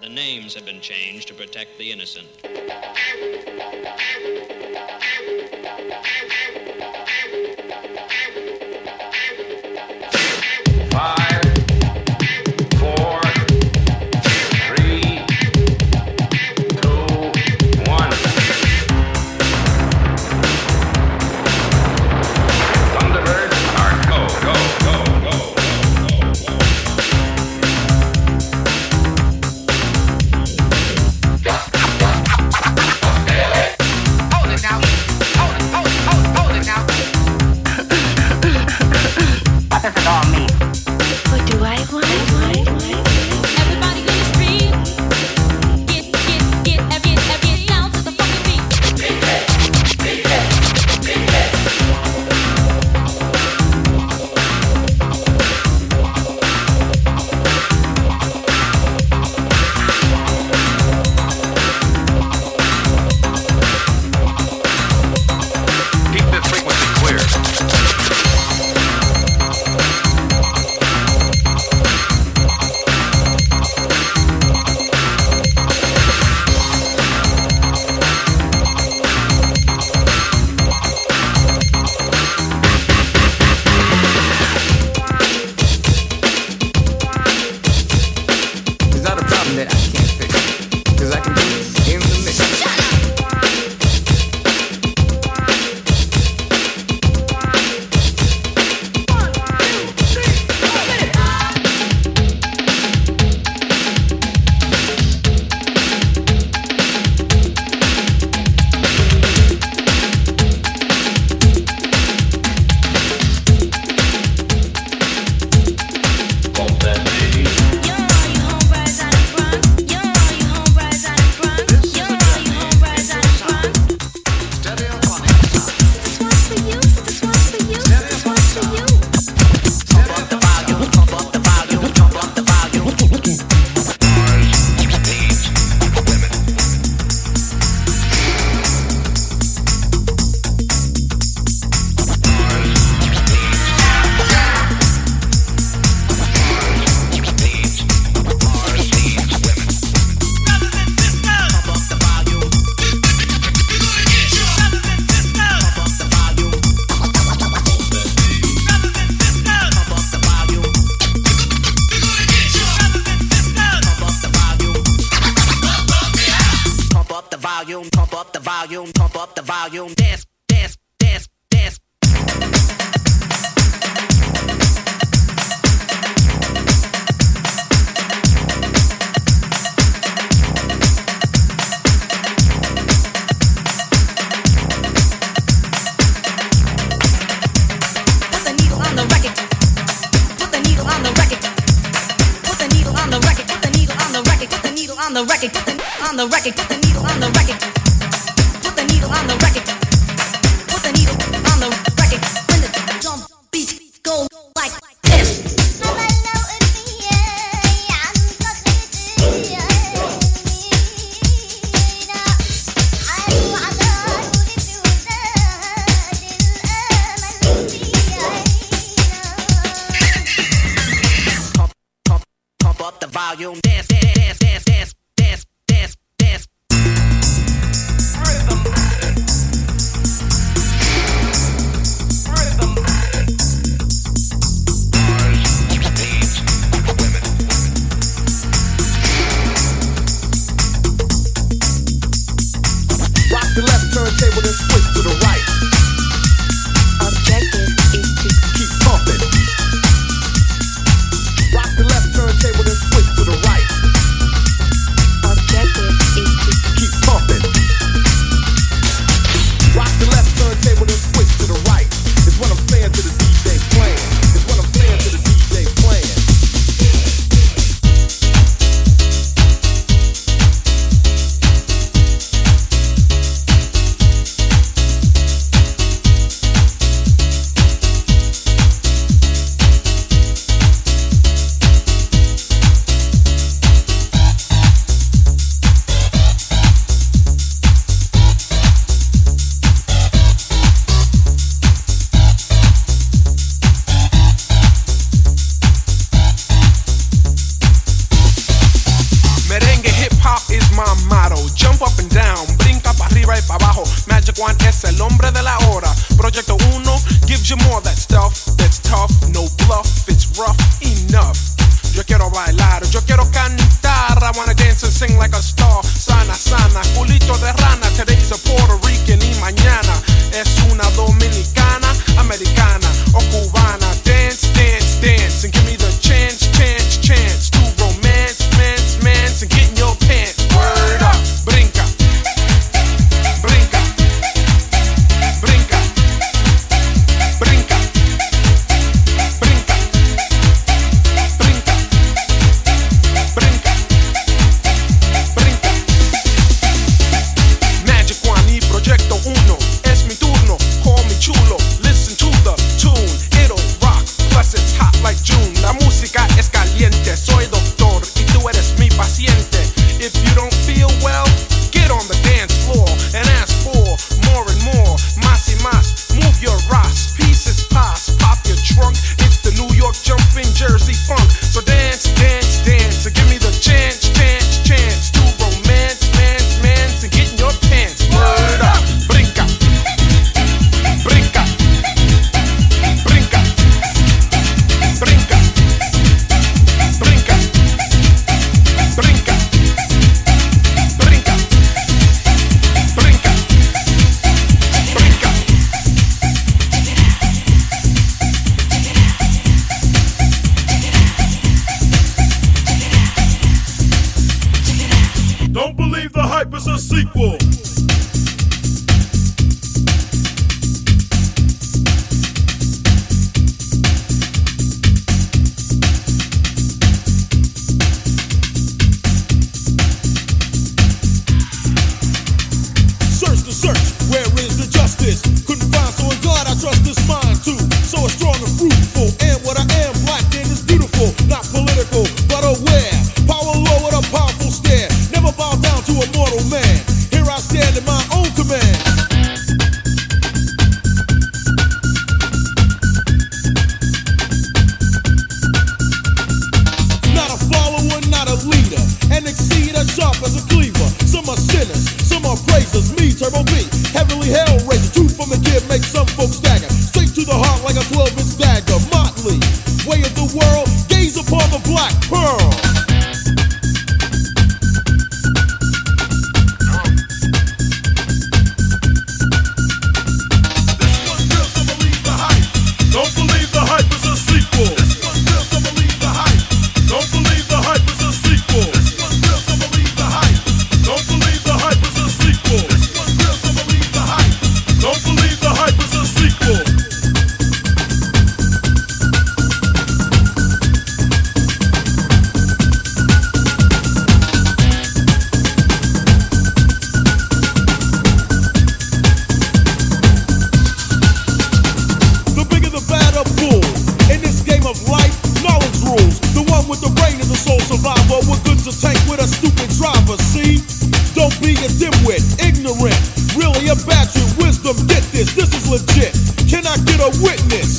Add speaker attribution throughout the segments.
Speaker 1: The names have been changed to protect the innocent.
Speaker 2: volume, pump up the volume, dance, dance, dance, dance.
Speaker 3: on the record, put the needle on the record, put the needle on the record.
Speaker 4: as sharp as a cleaver. Some are sinners, some are praisers. Me, Turbo B, heavenly hell hellraiser. Truth from the kid, make some folks With the brain and a soul survivor.
Speaker 5: We're good to take with a stupid driver, see? Don't be a dimwit, ignorant. Really a
Speaker 6: battery of wisdom. Get this, this is legit. Can I get a
Speaker 7: witness?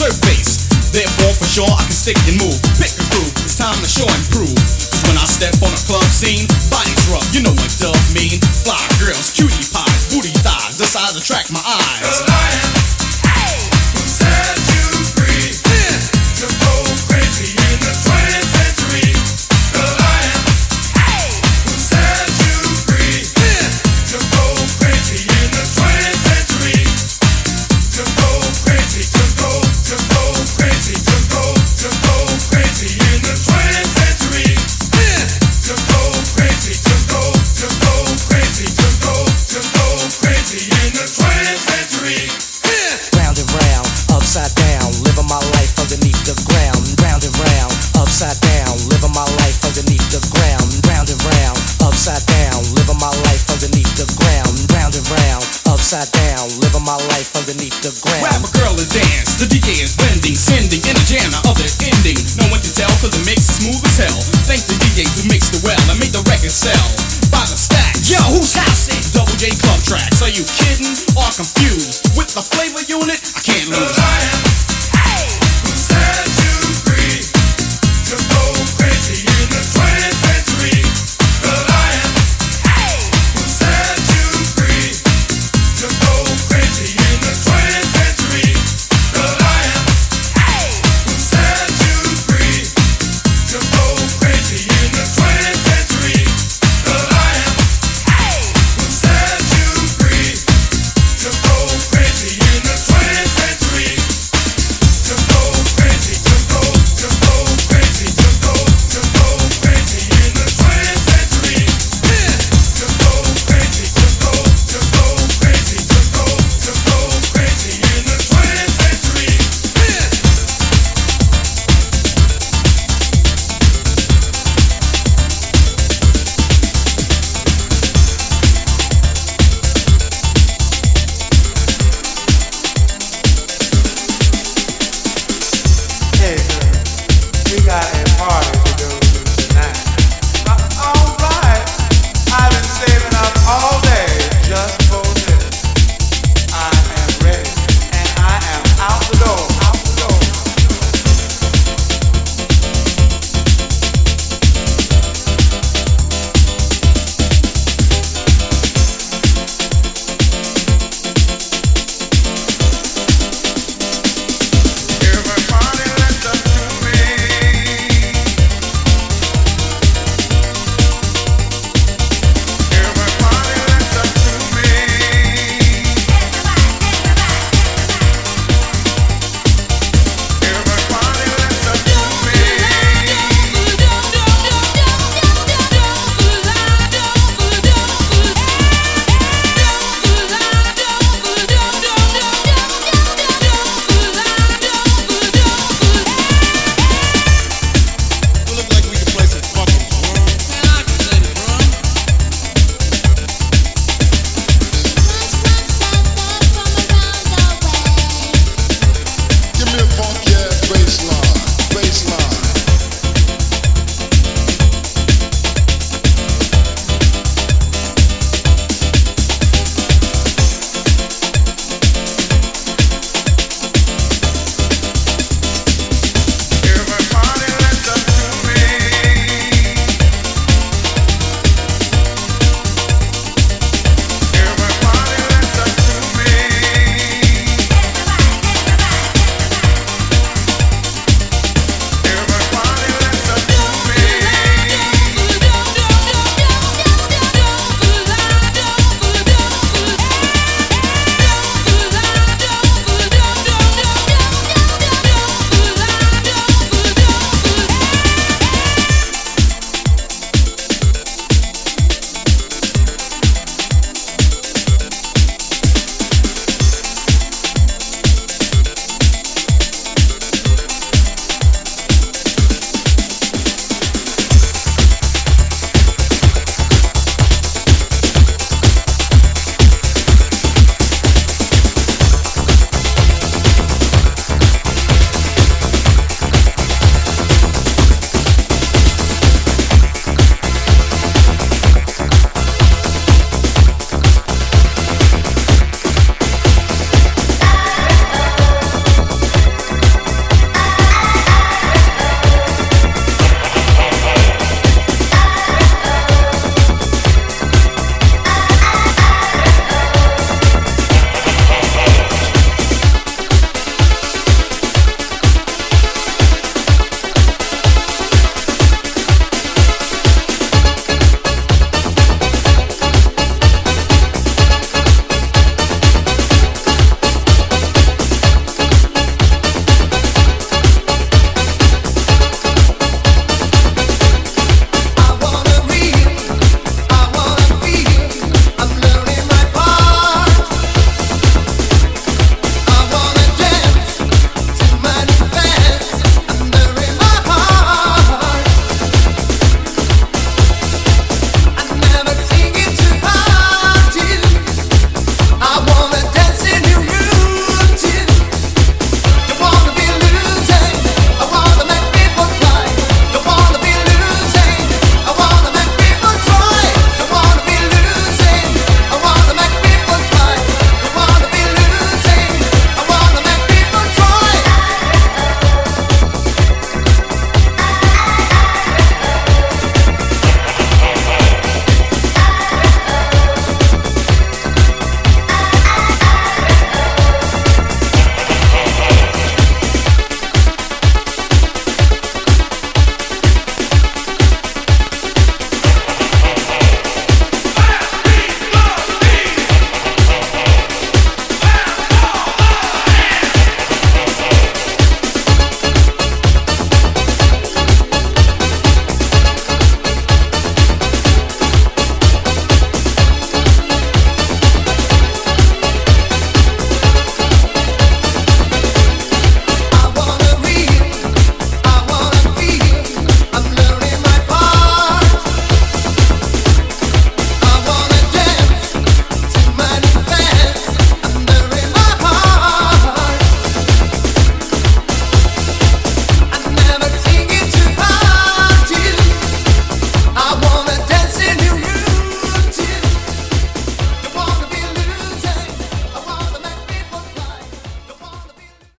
Speaker 7: Surface. Therefore, for sure, I can stick and move. Pick a groove, it's time to show and prove. Cause when I step on a club scene, bodies rub, you know what dub mean. Fly girls, cutie pies, booty thighs, the size attract my eyes.
Speaker 6: Upside down, living my life underneath the ground.
Speaker 7: Grab a girl and dance. The DJ is blending, sending in a jam, the other ending. No one can tell cause the mix is smooth as hell. Thank the DJs who mixed it well and made the record sell. By the stack. Yo, who's house it? Double J Club Tracks. Are you kidding or confused? With the flavor unit, I can't lose.
Speaker 8: Hey, we got a party